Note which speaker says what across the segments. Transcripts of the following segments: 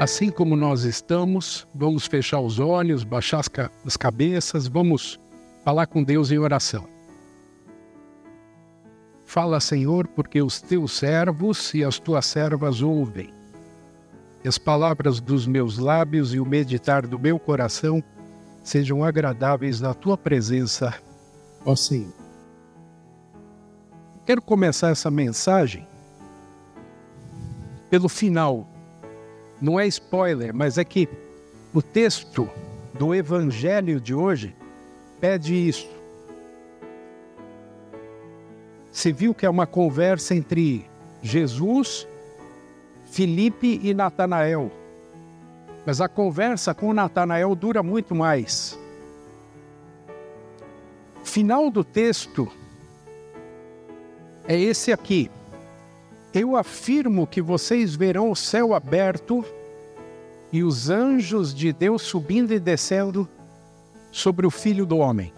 Speaker 1: Assim como nós estamos, vamos fechar os olhos, baixar as, ca as cabeças, vamos falar com Deus em oração. Fala, Senhor, porque os teus servos e as tuas servas ouvem. E as palavras dos meus lábios e o meditar do meu coração sejam agradáveis na tua presença, ó Senhor. Quero começar essa mensagem pelo final não é spoiler, mas é que o texto do evangelho de hoje pede isso. Você viu que é uma conversa entre Jesus, Felipe e Natanael. Mas a conversa com Natanael dura muito mais. Final do texto é esse aqui. Eu afirmo que vocês verão o céu aberto e os anjos de Deus subindo e descendo sobre o Filho do Homem.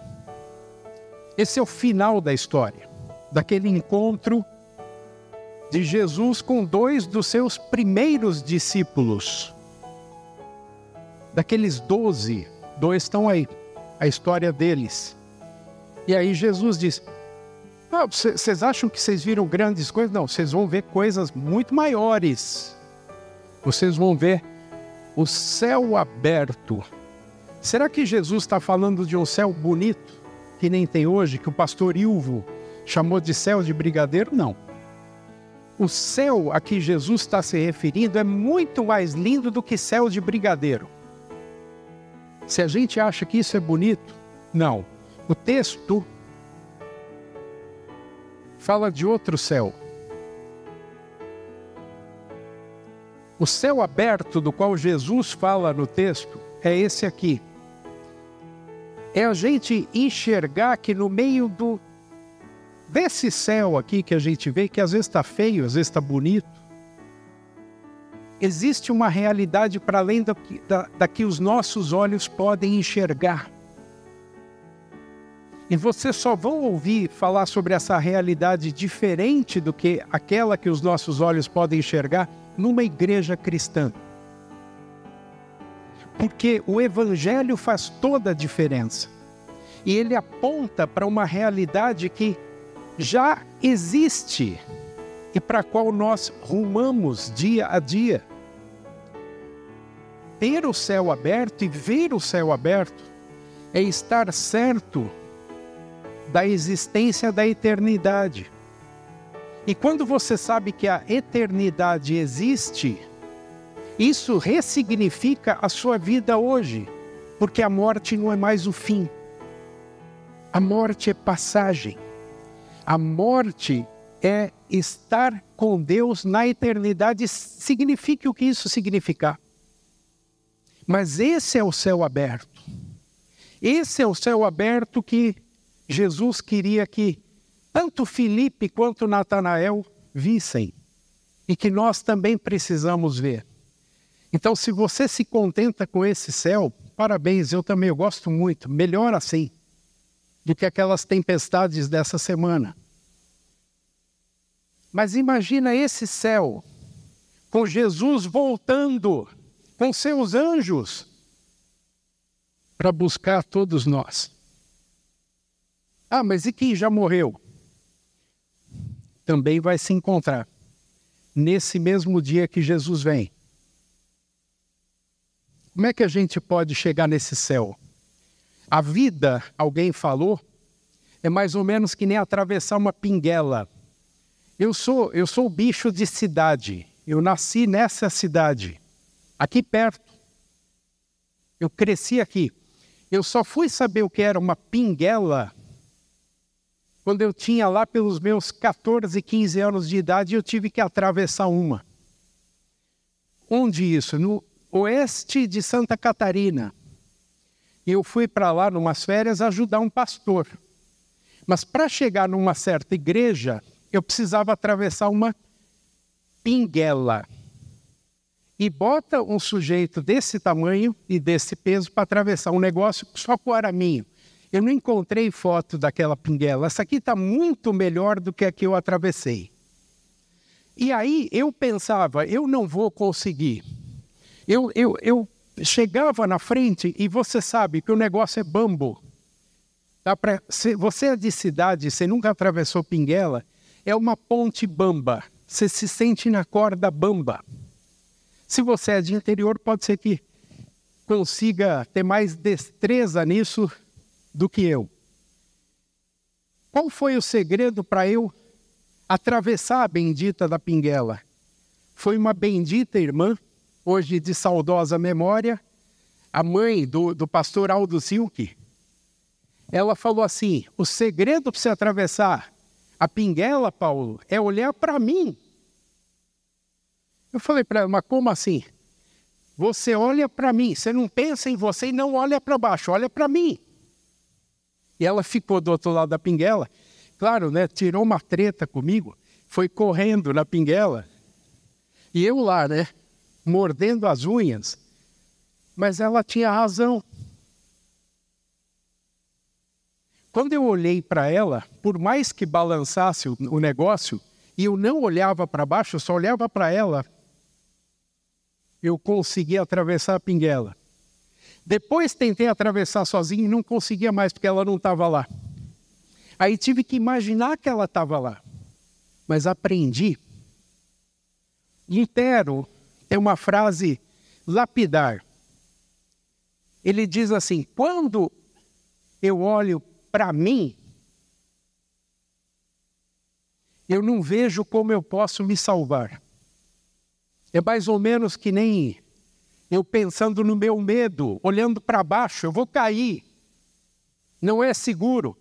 Speaker 1: Esse é o final da história, daquele encontro de Jesus com dois dos seus primeiros discípulos. Daqueles doze, dois estão aí, a história deles. E aí Jesus diz: vocês acham que vocês viram grandes coisas? Não, vocês vão ver coisas muito maiores. Vocês vão ver o céu aberto. Será que Jesus está falando de um céu bonito, que nem tem hoje, que o pastor Ilvo chamou de céu de brigadeiro? Não. O céu a que Jesus está se referindo é muito mais lindo do que céu de brigadeiro. Se a gente acha que isso é bonito, não. O texto fala de outro céu. O céu aberto do qual Jesus fala no texto é esse aqui. É a gente enxergar que no meio do desse céu aqui que a gente vê, que às vezes está feio, às vezes está bonito, existe uma realidade para além da, da, da que os nossos olhos podem enxergar. E vocês só vão ouvir falar sobre essa realidade diferente do que aquela que os nossos olhos podem enxergar numa igreja cristã. Porque o Evangelho faz toda a diferença. E ele aponta para uma realidade que já existe e para a qual nós rumamos dia a dia. Ter o céu aberto e ver o céu aberto é estar certo da existência da eternidade. E quando você sabe que a eternidade existe, isso ressignifica a sua vida hoje, porque a morte não é mais o fim. A morte é passagem. A morte é estar com Deus na eternidade, signifique o que isso significar. Mas esse é o céu aberto. Esse é o céu aberto que Jesus queria que tanto Filipe quanto Natanael vissem e que nós também precisamos ver. Então, se você se contenta com esse céu, parabéns, eu também eu gosto muito, melhor assim do que aquelas tempestades dessa semana. Mas imagina esse céu com Jesus voltando com seus anjos para buscar todos nós. Ah, mas e quem já morreu? Também vai se encontrar nesse mesmo dia que Jesus vem. Como é que a gente pode chegar nesse céu? A vida, alguém falou, é mais ou menos que nem atravessar uma pinguela. Eu sou, eu sou bicho de cidade. Eu nasci nessa cidade, aqui perto. Eu cresci aqui. Eu só fui saber o que era uma pinguela quando eu tinha lá pelos meus 14, 15 anos de idade, eu tive que atravessar uma. Onde isso? No oeste de Santa Catarina. Eu fui para lá, numas férias, ajudar um pastor. Mas para chegar numa certa igreja, eu precisava atravessar uma pinguela. E bota um sujeito desse tamanho e desse peso para atravessar um negócio só com araminho. Eu não encontrei foto daquela pinguela. Essa aqui está muito melhor do que a que eu atravessei. E aí eu pensava, eu não vou conseguir. Eu, eu, eu chegava na frente e você sabe que o negócio é bambo. Dá pra, se você é de cidade, você nunca atravessou Pinguela, é uma ponte bamba. Você se sente na corda bamba. Se você é de interior, pode ser que consiga ter mais destreza nisso do que eu. Qual foi o segredo para eu atravessar a bendita da Pinguela? Foi uma bendita irmã, hoje de saudosa memória, a mãe do, do pastor Aldo Silke. Ela falou assim: o segredo para você atravessar a Pinguela, Paulo, é olhar para mim. Eu falei para ela, mas como assim? Você olha para mim, você não pensa em você e não olha para baixo, olha para mim. E ela ficou do outro lado da pinguela. Claro, né? Tirou uma treta comigo, foi correndo na pinguela. E eu lá, né? Mordendo as unhas. Mas ela tinha razão. Quando eu olhei para ela, por mais que balançasse o, negócio, e eu não olhava para baixo, eu só olhava para ela, eu consegui atravessar a pinguela. Depois tentei atravessar sozinho e não conseguia mais porque ela não estava lá. Aí tive que imaginar que ela estava lá. Mas aprendi. Lutero tem uma frase lapidar. Ele diz assim: quando eu olho para mim, eu não vejo como eu posso me salvar. É mais ou menos que nem eu pensando no meu medo, olhando para baixo, eu vou cair. Não é seguro.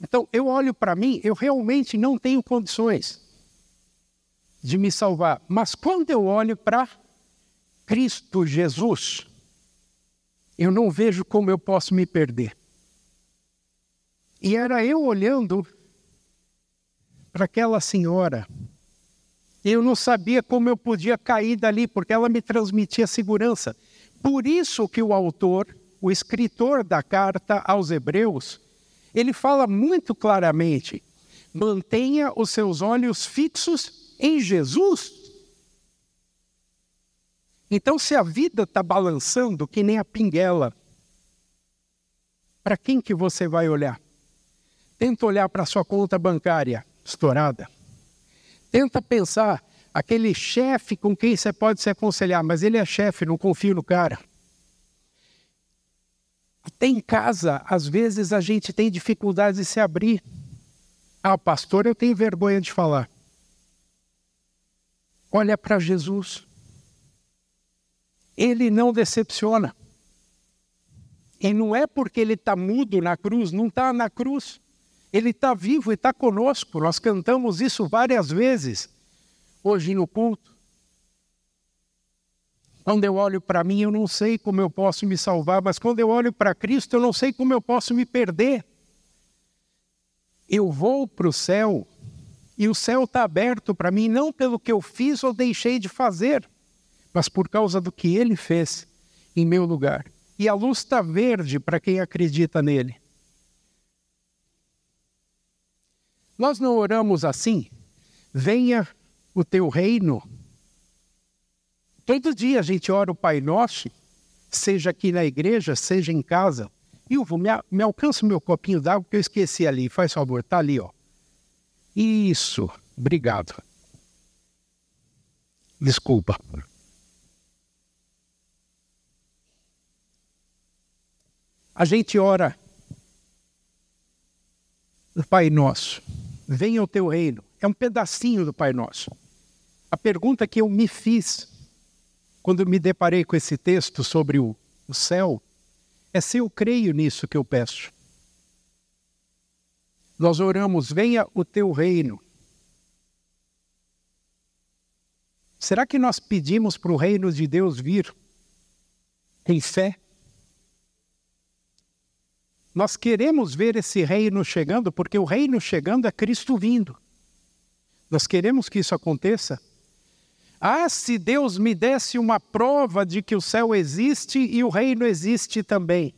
Speaker 1: Então, eu olho para mim, eu realmente não tenho condições de me salvar. Mas quando eu olho para Cristo Jesus, eu não vejo como eu posso me perder. E era eu olhando para aquela senhora eu não sabia como eu podia cair dali, porque ela me transmitia segurança. Por isso que o autor, o escritor da carta aos Hebreus, ele fala muito claramente: mantenha os seus olhos fixos em Jesus. Então, se a vida está balançando que nem a pinguela, para quem que você vai olhar? Tenta olhar para a sua conta bancária estourada. Tenta pensar, aquele chefe com quem você pode se aconselhar, mas ele é chefe, não confio no cara. Até em casa, às vezes a gente tem dificuldade de se abrir. Ah, pastor, eu tenho vergonha de falar. Olha para Jesus. Ele não decepciona. E não é porque ele está mudo na cruz, não está na cruz. Ele está vivo e está conosco. Nós cantamos isso várias vezes hoje no culto. Quando eu olho para mim, eu não sei como eu posso me salvar, mas quando eu olho para Cristo, eu não sei como eu posso me perder. Eu vou para o céu e o céu está aberto para mim, não pelo que eu fiz ou deixei de fazer, mas por causa do que Ele fez em meu lugar. E a luz está verde para quem acredita nele. Nós não oramos assim? Venha o teu reino. Todo dia a gente ora o Pai Nosso, seja aqui na igreja, seja em casa. Ilvo, me, me alcança o meu copinho d'água que eu esqueci ali. Faz favor, tá ali, ó. Isso, obrigado. Desculpa. A gente ora, Pai Nosso venha o teu reino. É um pedacinho do Pai Nosso. A pergunta que eu me fiz quando me deparei com esse texto sobre o, o céu é se eu creio nisso que eu peço. Nós oramos, venha o teu reino. Será que nós pedimos para o reino de Deus vir em fé? Nós queremos ver esse reino chegando, porque o reino chegando é Cristo vindo. Nós queremos que isso aconteça. Ah, se Deus me desse uma prova de que o céu existe e o reino existe também.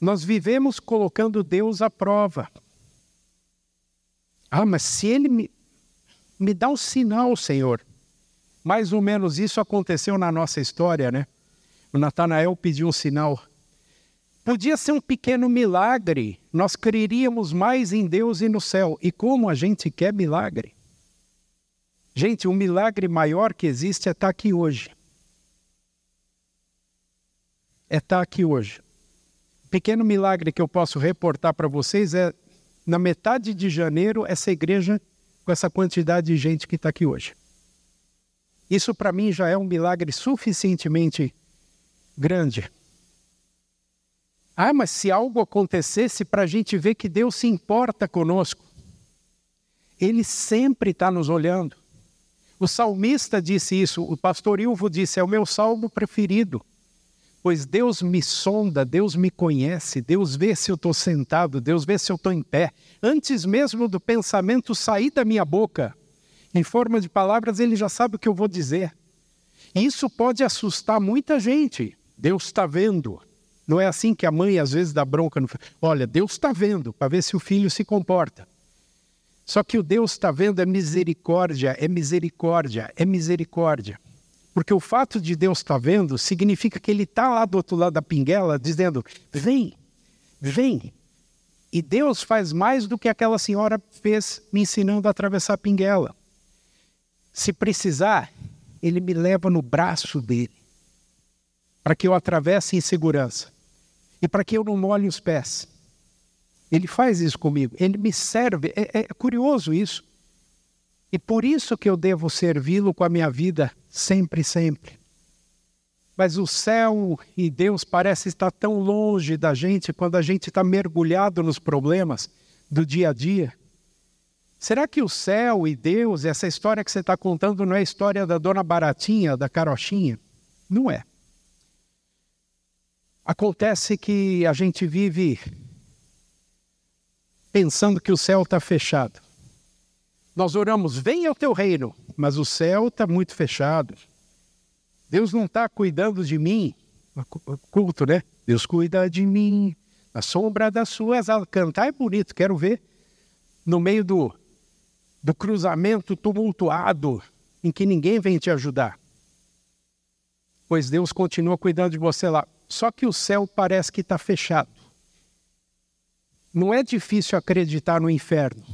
Speaker 1: nós vivemos colocando Deus à prova. Ah, mas se ele me, me dá um sinal, Senhor. Mais ou menos isso aconteceu na nossa história, né? O Natanael pediu um sinal. Podia ser um pequeno milagre, nós creríamos mais em Deus e no céu. E como a gente quer milagre? Gente, o milagre maior que existe é estar aqui hoje. É estar aqui hoje. O pequeno milagre que eu posso reportar para vocês é na metade de janeiro, essa igreja com essa quantidade de gente que está aqui hoje. Isso para mim já é um milagre suficientemente grande. Ah, mas se algo acontecesse para a gente ver que Deus se importa conosco, Ele sempre está nos olhando. O salmista disse isso, o pastor Ilvo disse: é o meu salmo preferido. Pois Deus me sonda, Deus me conhece, Deus vê se eu estou sentado, Deus vê se eu estou em pé. Antes mesmo do pensamento sair da minha boca, em forma de palavras, Ele já sabe o que eu vou dizer. Isso pode assustar muita gente. Deus está vendo. Não é assim que a mãe às vezes dá bronca no filho. Olha, Deus está vendo, para ver se o filho se comporta. Só que o Deus está vendo é misericórdia, é misericórdia, é misericórdia. Porque o fato de Deus estar tá vendo significa que Ele está lá do outro lado da pinguela dizendo: vem, vem. E Deus faz mais do que aquela senhora fez me ensinando a atravessar a pinguela. Se precisar, Ele me leva no braço dele para que eu atravesse em segurança e para que eu não molhe os pés. Ele faz isso comigo, ele me serve. É, é curioso isso. E por isso que eu devo servi-lo com a minha vida sempre, sempre. Mas o céu e Deus parece estar tão longe da gente quando a gente está mergulhado nos problemas do dia a dia. Será que o céu e Deus, essa história que você está contando, não é a história da dona Baratinha, da carochinha? Não é. Acontece que a gente vive pensando que o céu está fechado. Nós oramos, venha o teu reino, mas o céu está muito fechado. Deus não está cuidando de mim. Culto, né? Deus cuida de mim. A sombra das suas alas. Cantar é bonito, quero ver. No meio do, do cruzamento tumultuado, em que ninguém vem te ajudar. Pois Deus continua cuidando de você lá. Só que o céu parece que está fechado. Não é difícil acreditar no inferno.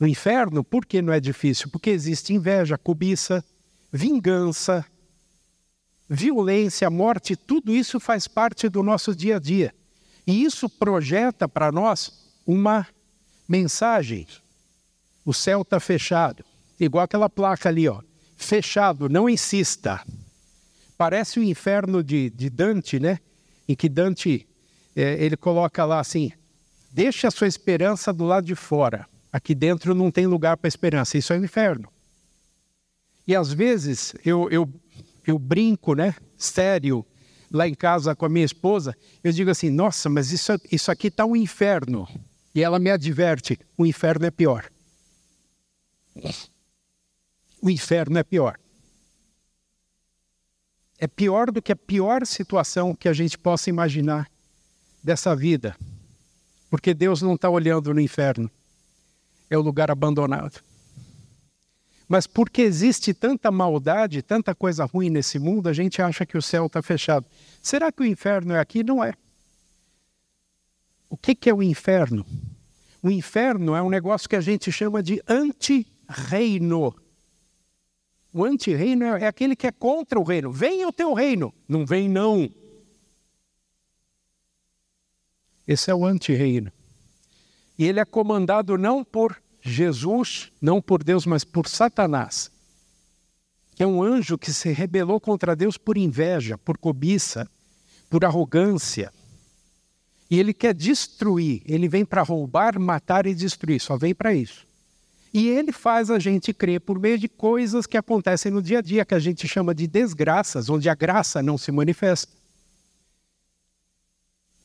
Speaker 1: No inferno, por que não é difícil? Porque existe inveja, cobiça, vingança, violência, morte, tudo isso faz parte do nosso dia a dia. E isso projeta para nós uma mensagem. O céu está fechado. Igual aquela placa ali, ó. Fechado, não insista. Parece o inferno de, de Dante, né? Em que Dante é, ele coloca lá assim: Deixe a sua esperança do lado de fora. Aqui dentro não tem lugar para esperança. Isso é o inferno. E às vezes eu, eu, eu brinco, né? Sério, lá em casa com a minha esposa, eu digo assim: nossa, mas isso, isso aqui está um inferno. E ela me adverte: o inferno é pior. O inferno é pior. É pior do que a pior situação que a gente possa imaginar dessa vida. Porque Deus não está olhando no inferno, é o lugar abandonado. Mas porque existe tanta maldade, tanta coisa ruim nesse mundo, a gente acha que o céu está fechado. Será que o inferno é aqui? Não é. O que, que é o inferno? O inferno é um negócio que a gente chama de anti-reino. O anti-reino é aquele que é contra o reino. Venha o teu reino. Não vem, não. Esse é o anti-reino. E ele é comandado não por Jesus, não por Deus, mas por Satanás, que é um anjo que se rebelou contra Deus por inveja, por cobiça, por arrogância. E ele quer destruir, ele vem para roubar, matar e destruir, só vem para isso. E ele faz a gente crer por meio de coisas que acontecem no dia a dia, que a gente chama de desgraças, onde a graça não se manifesta.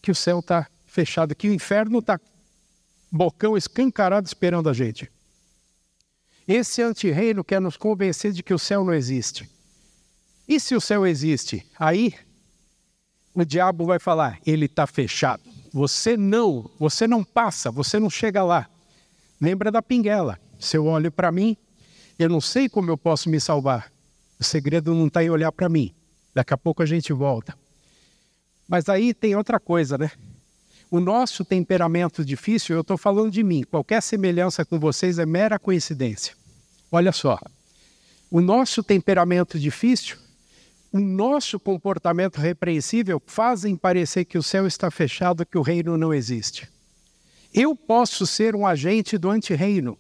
Speaker 1: Que o céu está fechado, que o inferno está bocão escancarado esperando a gente. Esse antirreino quer nos convencer de que o céu não existe. E se o céu existe? Aí o diabo vai falar: ele está fechado. Você não, você não passa, você não chega lá. Lembra da pinguela? Se eu olho para mim, eu não sei como eu posso me salvar. O segredo não está em olhar para mim. Daqui a pouco a gente volta. Mas aí tem outra coisa, né? O nosso temperamento difícil, eu estou falando de mim. Qualquer semelhança com vocês é mera coincidência. Olha só. O nosso temperamento difícil o nosso comportamento repreensível fazem parecer que o céu está fechado, que o reino não existe. Eu posso ser um agente do antirreino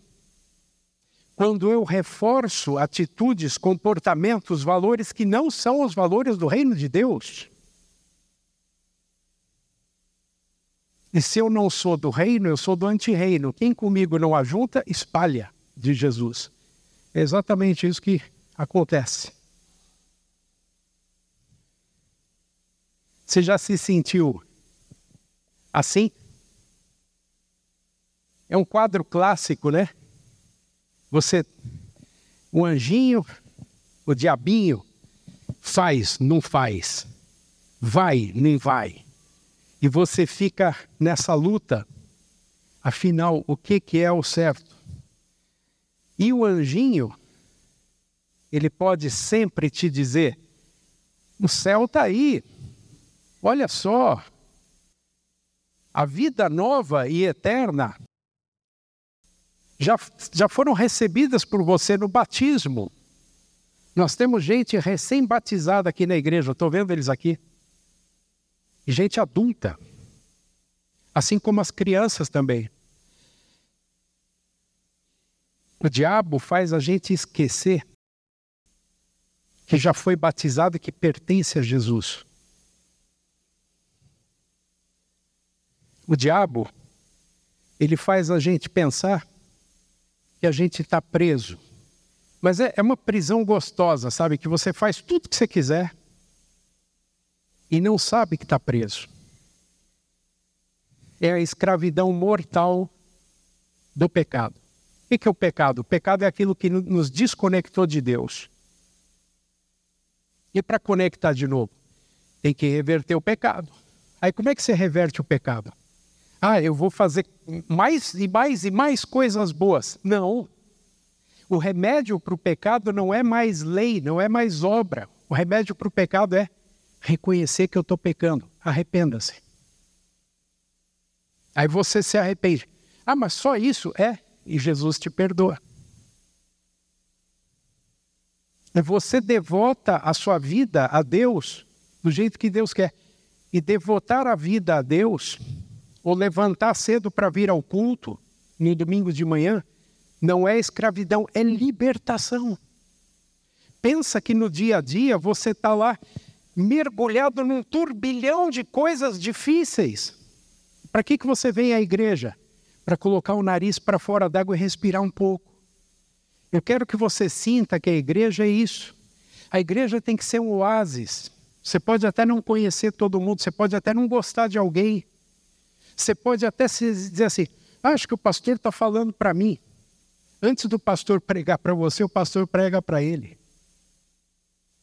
Speaker 1: quando eu reforço atitudes, comportamentos, valores que não são os valores do reino de Deus. E se eu não sou do reino, eu sou do antirreino. Quem comigo não ajunta, espalha, de Jesus. É exatamente isso que acontece. Você já se sentiu assim? É um quadro clássico, né? Você, o anjinho, o diabinho, faz, não faz, vai, nem vai. E você fica nessa luta. Afinal, o que, que é o certo? E o anjinho, ele pode sempre te dizer: o céu está aí, Olha só, a vida nova e eterna já, já foram recebidas por você no batismo. Nós temos gente recém-batizada aqui na igreja, estou vendo eles aqui. Gente adulta, assim como as crianças também. O diabo faz a gente esquecer que já foi batizado e que pertence a Jesus. O diabo, ele faz a gente pensar que a gente está preso. Mas é, é uma prisão gostosa, sabe? Que você faz tudo que você quiser e não sabe que está preso. É a escravidão mortal do pecado. O que é o pecado? O pecado é aquilo que nos desconectou de Deus. E para conectar de novo, tem que reverter o pecado. Aí como é que você reverte o pecado? Ah, eu vou fazer mais e mais e mais coisas boas. Não. O remédio para o pecado não é mais lei, não é mais obra. O remédio para o pecado é reconhecer que eu estou pecando. Arrependa-se. Aí você se arrepende. Ah, mas só isso? É. E Jesus te perdoa. Você devota a sua vida a Deus do jeito que Deus quer. E devotar a vida a Deus ou levantar cedo para vir ao culto no domingo de manhã, não é escravidão, é libertação. Pensa que no dia a dia você está lá mergulhado num turbilhão de coisas difíceis. Para que, que você vem à igreja? Para colocar o nariz para fora d'água e respirar um pouco. Eu quero que você sinta que a igreja é isso. A igreja tem que ser um oásis. Você pode até não conhecer todo mundo, você pode até não gostar de alguém, você pode até dizer assim: acho que o pastor está falando para mim. Antes do pastor pregar para você, o pastor prega para ele.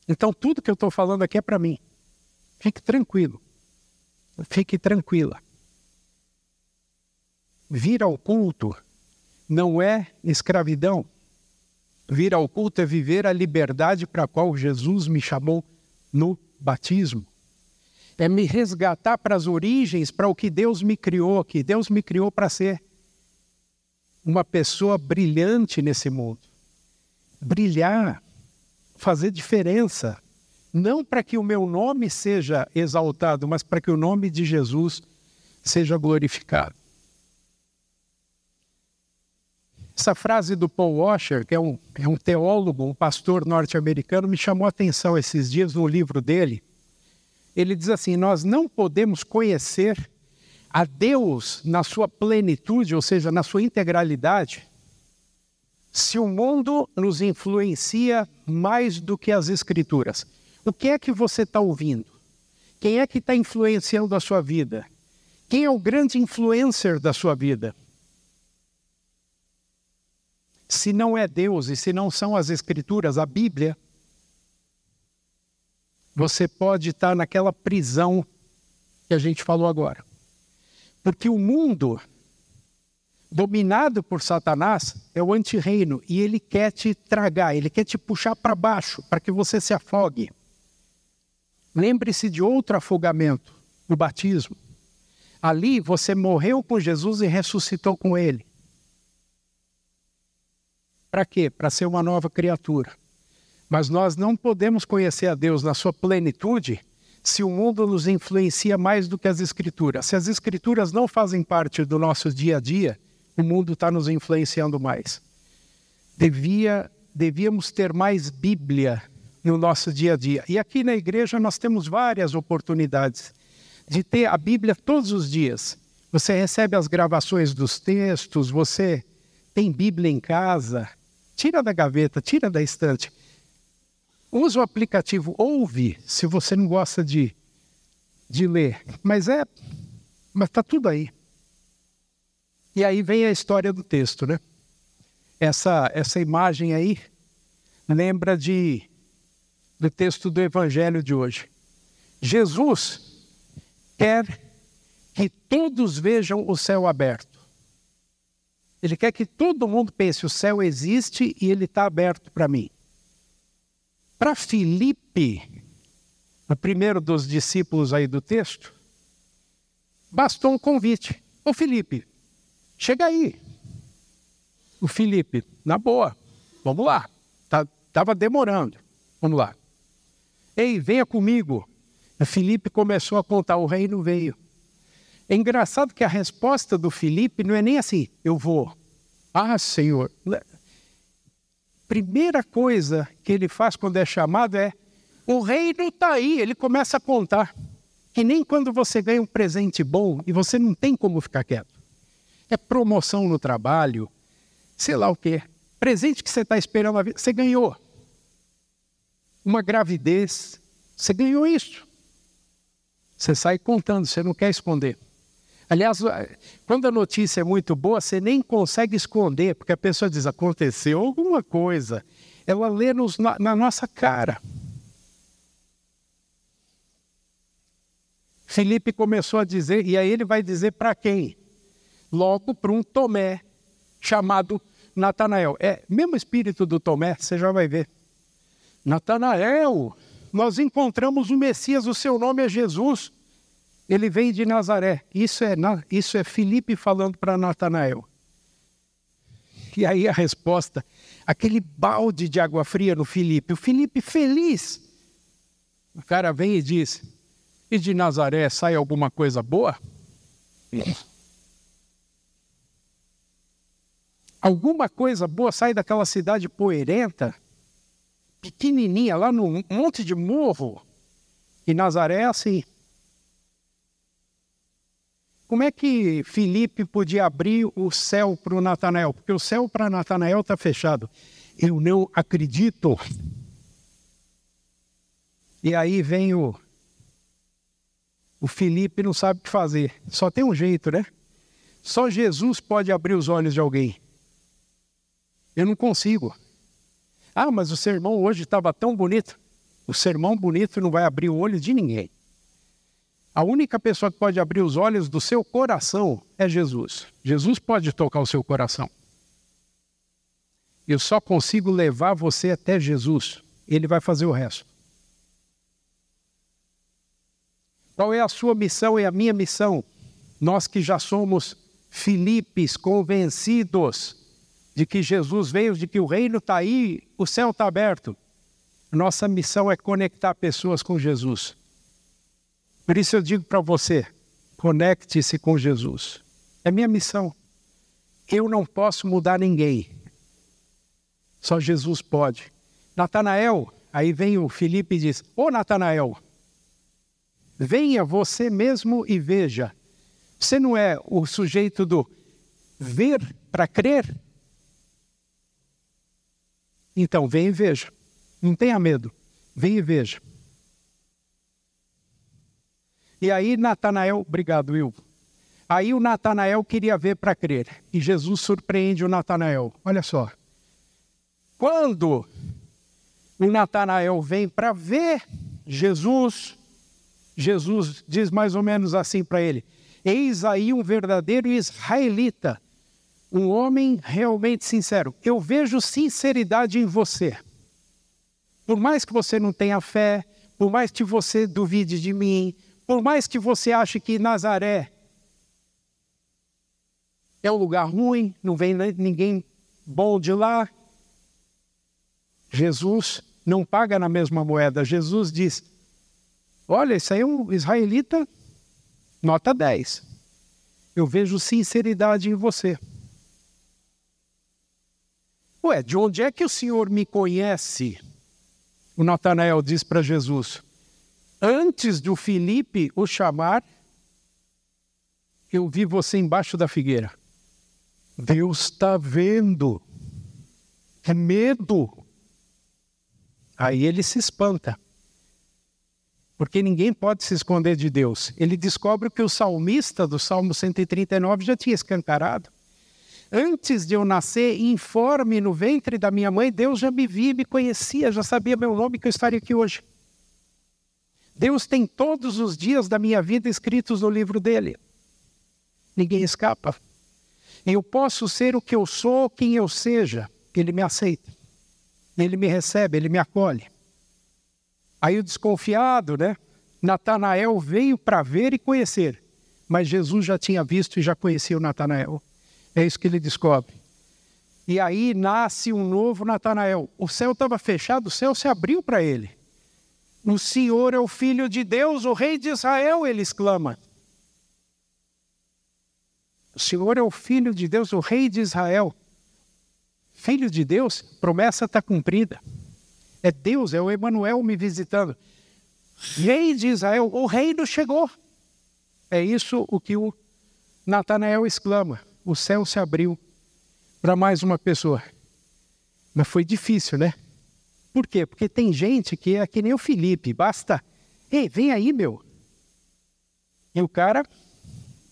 Speaker 1: Então, tudo que eu estou falando aqui é para mim. Fique tranquilo. Fique tranquila. Vir ao culto não é escravidão. Vir ao culto é viver a liberdade para a qual Jesus me chamou no batismo é me resgatar para as origens, para o que Deus me criou, que Deus me criou para ser uma pessoa brilhante nesse mundo. Brilhar, fazer diferença, não para que o meu nome seja exaltado, mas para que o nome de Jesus seja glorificado. Essa frase do Paul Washer, que é um, é um teólogo, um pastor norte-americano, me chamou a atenção esses dias no livro dele ele diz assim: Nós não podemos conhecer a Deus na sua plenitude, ou seja, na sua integralidade, se o mundo nos influencia mais do que as Escrituras. O que é que você está ouvindo? Quem é que está influenciando a sua vida? Quem é o grande influencer da sua vida? Se não é Deus e se não são as Escrituras, a Bíblia, você pode estar naquela prisão que a gente falou agora. Porque o mundo dominado por Satanás é o antirreino e ele quer te tragar, ele quer te puxar para baixo, para que você se afogue. Lembre-se de outro afogamento, o batismo. Ali você morreu com Jesus e ressuscitou com ele. Para quê? Para ser uma nova criatura. Mas nós não podemos conhecer a Deus na sua plenitude se o mundo nos influencia mais do que as Escrituras. Se as Escrituras não fazem parte do nosso dia a dia, o mundo está nos influenciando mais. Devia, devíamos ter mais Bíblia no nosso dia a dia. E aqui na igreja nós temos várias oportunidades de ter a Bíblia todos os dias. Você recebe as gravações dos textos, você tem Bíblia em casa, tira da gaveta, tira da estante. Usa o aplicativo Ouve, se você não gosta de, de ler. Mas é. Mas está tudo aí. E aí vem a história do texto, né? Essa, essa imagem aí lembra de, do texto do Evangelho de hoje. Jesus quer que todos vejam o céu aberto. Ele quer que todo mundo pense: o céu existe e ele está aberto para mim. Para Filipe, o primeiro dos discípulos aí do texto, bastou um convite. Ô Filipe, Chega aí. O Felipe, na boa, vamos lá. Tá, tava demorando. Vamos lá. Ei, venha comigo. O Felipe começou a contar, o reino veio. É engraçado que a resposta do Felipe não é nem assim, eu vou. Ah, Senhor. Primeira coisa que ele faz quando é chamado é: o reino está aí. Ele começa a contar. Que nem quando você ganha um presente bom e você não tem como ficar quieto é promoção no trabalho, sei lá o quê. Presente que você está esperando a vida, você ganhou. Uma gravidez, você ganhou isso. Você sai contando, você não quer esconder. Aliás, quando a notícia é muito boa, você nem consegue esconder, porque a pessoa diz: aconteceu alguma coisa. Ela lê nos, na, na nossa cara. Felipe começou a dizer, e aí ele vai dizer para quem? logo para um Tomé chamado Natanael. É mesmo espírito do Tomé, você já vai ver. Natanael, nós encontramos o Messias, o seu nome é Jesus. Ele vem de Nazaré. Isso é, isso é Felipe falando para Natanael. E aí a resposta, aquele balde de água fria no Felipe. O Felipe feliz. O cara vem e diz: E de Nazaré sai alguma coisa boa? alguma coisa boa sai daquela cidade poeirenta, pequenininha, lá no monte de morro, e Nazaré é assim. Como é que Felipe podia abrir o céu para o Natanael? Porque o céu para Natanael está fechado. Eu não acredito. E aí vem o. O Felipe não sabe o que fazer. Só tem um jeito, né? Só Jesus pode abrir os olhos de alguém. Eu não consigo. Ah, mas o sermão hoje estava tão bonito. O sermão bonito não vai abrir o olho de ninguém. A única pessoa que pode abrir os olhos do seu coração é Jesus. Jesus pode tocar o seu coração. Eu só consigo levar você até Jesus. Ele vai fazer o resto. Qual é a sua missão e a minha missão? Nós que já somos Filipes convencidos de que Jesus veio, de que o reino está aí, o céu está aberto. Nossa missão é conectar pessoas com Jesus. Por isso eu digo para você: conecte-se com Jesus. É minha missão. Eu não posso mudar ninguém. Só Jesus pode. Natanael, aí vem o Felipe e diz: Ô oh, Natanael, venha você mesmo e veja. Você não é o sujeito do ver para crer? Então, vem e veja. Não tenha medo. Vem e veja. E aí Natanael, obrigado, Will. Aí o Natanael queria ver para crer. E Jesus surpreende o Natanael. Olha só. Quando o Natanael vem para ver Jesus, Jesus diz mais ou menos assim para ele: Eis aí um verdadeiro israelita, um homem realmente sincero. Eu vejo sinceridade em você. Por mais que você não tenha fé, por mais que você duvide de mim, por mais que você ache que Nazaré é um lugar ruim, não vem ninguém bom de lá, Jesus não paga na mesma moeda. Jesus diz: Olha, isso aí é um israelita nota 10. Eu vejo sinceridade em você. Ué, de onde é que o Senhor me conhece? O Natanael diz para Jesus: Antes do Filipe o chamar, eu vi você embaixo da figueira. Deus está vendo. É medo. Aí ele se espanta. Porque ninguém pode se esconder de Deus. Ele descobre que o salmista do Salmo 139 já tinha escancarado. Antes de eu nascer, informe no ventre da minha mãe, Deus já me via, me conhecia, já sabia meu nome que eu estaria aqui hoje. Deus tem todos os dias da minha vida escritos no livro dele. Ninguém escapa. Eu posso ser o que eu sou, quem eu seja, ele me aceita. Ele me recebe, ele me acolhe. Aí o desconfiado, né? Natanael veio para ver e conhecer, mas Jesus já tinha visto e já conhecia o Natanael. É isso que ele descobre. E aí nasce um novo Natanael. O céu estava fechado, o céu se abriu para ele. O Senhor é o Filho de Deus, o Rei de Israel, ele exclama. O Senhor é o Filho de Deus, o Rei de Israel. Filho de Deus, promessa está cumprida. É Deus, é o Emanuel me visitando. Rei de Israel, o reino chegou. É isso o que o Natanael exclama. O céu se abriu para mais uma pessoa. Mas foi difícil, né? Por quê? Porque tem gente que é que nem o Felipe, basta, ei, vem aí, meu. E o cara,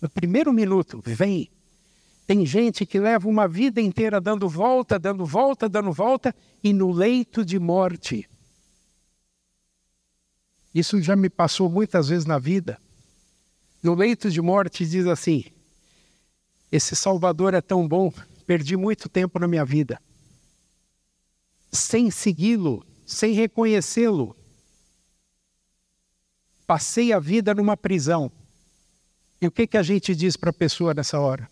Speaker 1: no primeiro minuto, vem. Tem gente que leva uma vida inteira dando volta, dando volta, dando volta, e no leito de morte. Isso já me passou muitas vezes na vida. No leito de morte diz assim: Esse Salvador é tão bom, perdi muito tempo na minha vida. Sem segui-lo, sem reconhecê-lo. Passei a vida numa prisão. E o que, que a gente diz para a pessoa nessa hora?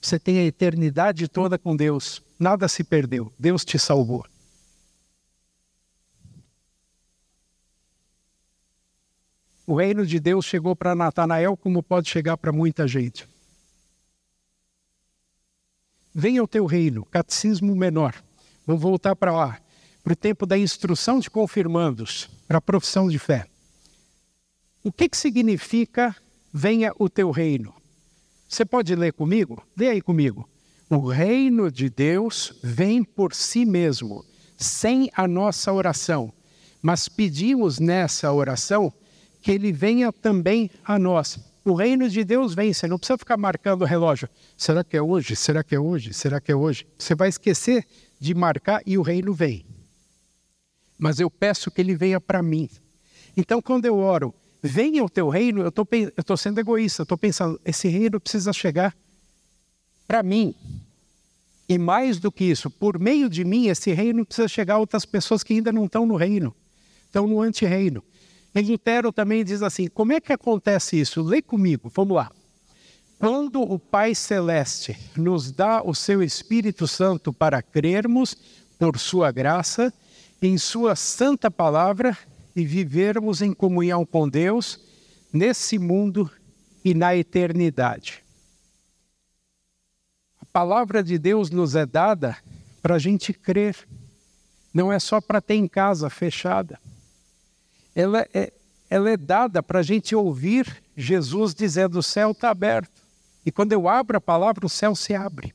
Speaker 1: Você tem a eternidade toda com Deus. Nada se perdeu. Deus te salvou. O reino de Deus chegou para Natanael como pode chegar para muita gente. Venha o teu reino, catecismo menor. Vamos voltar para lá, para o tempo da instrução de confirmandos, para a profissão de fé. O que, que significa venha o teu reino? Você pode ler comigo? Lê aí comigo. O reino de Deus vem por si mesmo, sem a nossa oração, mas pedimos nessa oração que ele venha também a nós. O reino de Deus vem, você não precisa ficar marcando o relógio. Será que é hoje? Será que é hoje? Será que é hoje? Você vai esquecer de marcar e o reino vem. Mas eu peço que ele venha para mim. Então, quando eu oro, venha o teu reino, eu estou sendo egoísta, estou pensando, esse reino precisa chegar para mim. E mais do que isso, por meio de mim, esse reino precisa chegar a outras pessoas que ainda não estão no reino, estão no antirreino. E Lutero também diz assim: como é que acontece isso? Lê comigo, vamos lá. Quando o Pai Celeste nos dá o seu Espírito Santo para crermos, por sua graça, em sua santa palavra, e vivermos em comunhão com Deus nesse mundo e na eternidade. A palavra de Deus nos é dada para a gente crer, não é só para ter em casa fechada. Ela é, ela é dada para a gente ouvir Jesus dizendo: o céu está aberto. E quando eu abro a palavra, o céu se abre.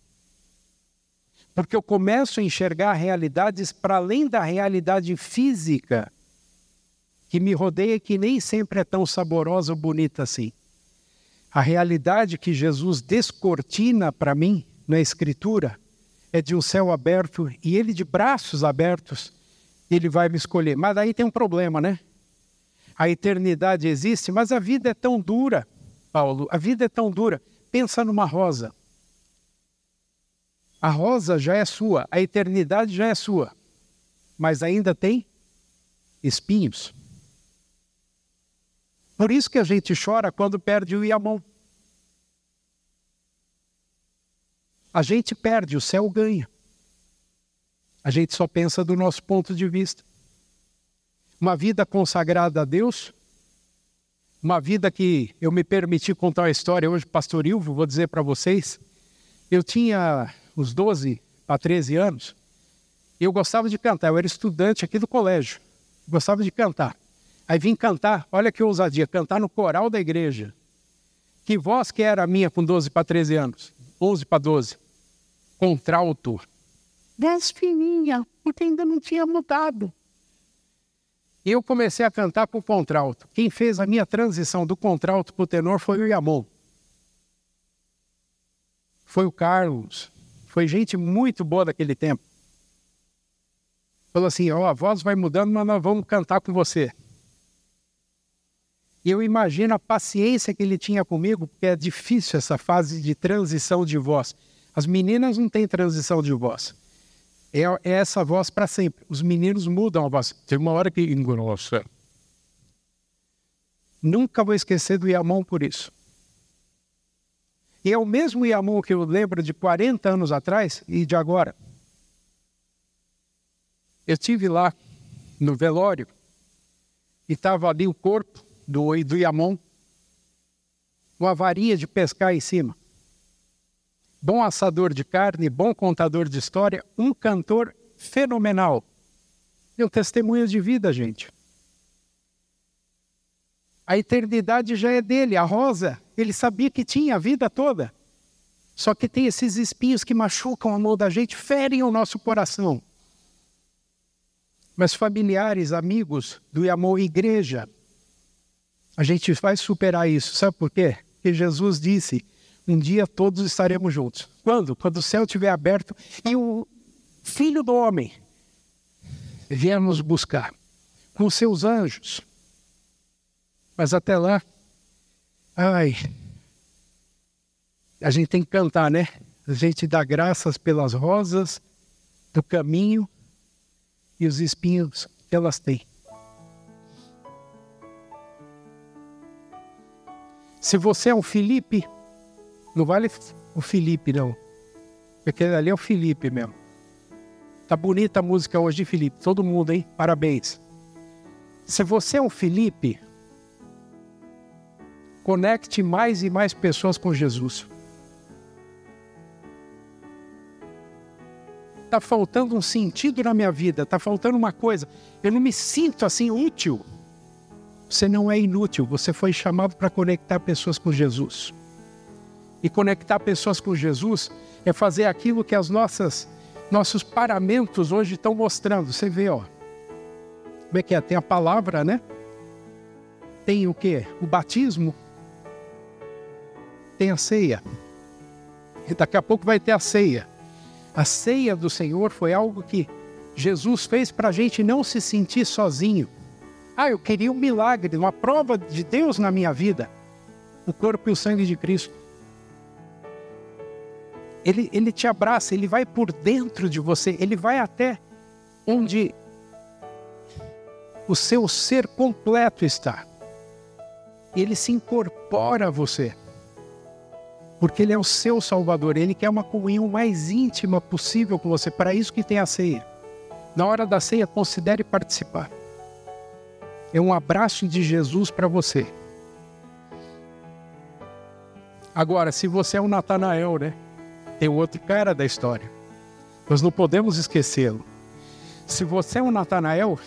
Speaker 1: Porque eu começo a enxergar realidades para além da realidade física que me rodeia que nem sempre é tão saborosa ou bonita assim. A realidade que Jesus descortina para mim na Escritura é de um céu aberto e ele de braços abertos, ele vai me escolher. Mas daí tem um problema, né? A eternidade existe, mas a vida é tão dura, Paulo, a vida é tão dura. Pensa numa rosa. A rosa já é sua, a eternidade já é sua, mas ainda tem espinhos. Por isso que a gente chora quando perde o Iamon. A gente perde, o céu ganha. A gente só pensa do nosso ponto de vista. Uma vida consagrada a Deus uma vida que eu me permiti contar a história hoje, pastor Ilvo, vou dizer para vocês. Eu tinha uns 12 para 13 anos e eu gostava de cantar. Eu era estudante aqui do colégio, gostava de cantar. Aí vim cantar, olha que ousadia, cantar no coral da igreja. Que voz que era a minha com 12 para 13 anos? 11 para 12. Contralto. Voz fininha, porque ainda não tinha mudado. Eu comecei a cantar com o contralto. Quem fez a minha transição do contralto para o tenor foi o Yamon. Foi o Carlos. Foi gente muito boa daquele tempo. Falou assim: ó, oh, a voz vai mudando, mas nós vamos cantar com você. E eu imagino a paciência que ele tinha comigo, porque é difícil essa fase de transição de voz. As meninas não têm transição de voz é, é essa voz para sempre. Os meninos mudam a voz. Tem uma hora que engrossa. Nunca vou esquecer do Yamon por isso. E é o mesmo Yamon que eu lembro de 40 anos atrás e de agora. Eu estive lá no velório e estava ali o corpo do, do Yamon, uma varinha de pescar em cima bom assador de carne, bom contador de história, um cantor fenomenal. Um testemunho de vida, gente. A eternidade já é dele, a rosa, ele sabia que tinha a vida toda. Só que tem esses espinhos que machucam a mão da gente, ferem o nosso coração. Mas familiares, amigos do Amor Igreja, a gente vai superar isso. Sabe por quê? Porque Jesus disse: um dia todos estaremos juntos. Quando? Quando o céu estiver aberto e o Filho do Homem vier nos buscar com seus anjos. Mas até lá, ai, a gente tem que cantar, né? A gente dá graças pelas rosas do caminho e os espinhos que elas têm. Se você é um Felipe, não vale o Felipe, não. Porque ali é o Felipe mesmo. Tá bonita a música hoje de Felipe. Todo mundo, hein? Parabéns. Se você é um Felipe, conecte mais e mais pessoas com Jesus. Tá faltando um sentido na minha vida, tá faltando uma coisa. Eu não me sinto assim útil. Você não é inútil, você foi chamado para conectar pessoas com Jesus e conectar pessoas com Jesus é fazer aquilo que as nossas nossos paramentos hoje estão mostrando. Você vê, ó. Como é que é? Tem a palavra, né? Tem o que? O batismo. Tem a ceia. E daqui a pouco vai ter a ceia. A ceia do Senhor foi algo que Jesus fez para a gente não se sentir sozinho. Ah, eu queria um milagre, uma prova de Deus na minha vida. O corpo e o sangue de Cristo ele, ele te abraça, ele vai por dentro de você, ele vai até onde o seu ser completo está. Ele se incorpora a você. Porque ele é o seu salvador, ele quer uma comunhão mais íntima possível com você. Para isso que tem a ceia. Na hora da ceia, considere participar. É um abraço de Jesus para você. Agora, se você é um Natanael, né? Tem outro cara da história. Nós não podemos esquecê-lo. Se você é um Natanael,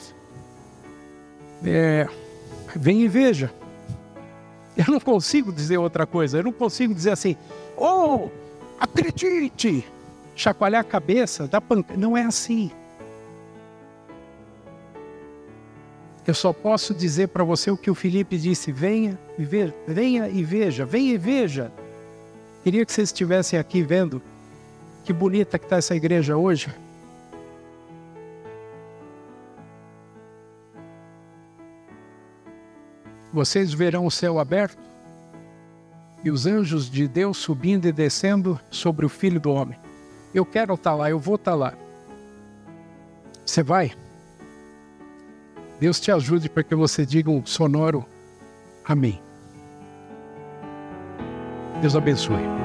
Speaker 1: é, vem e veja. Eu não consigo dizer outra coisa. Eu não consigo dizer assim, oh, acredite, chacoalhar a cabeça, dar panca. Não é assim. Eu só posso dizer para você o que o Felipe disse: venha e veja, venha e veja, venha e veja. Queria que vocês estivessem aqui vendo que bonita que está essa igreja hoje. vocês verão o céu aberto e os anjos de Deus subindo e descendo sobre o Filho do Homem. Eu quero estar lá, eu vou estar lá. Você vai? Deus te ajude para que você diga um sonoro Amém. Deus abençoe.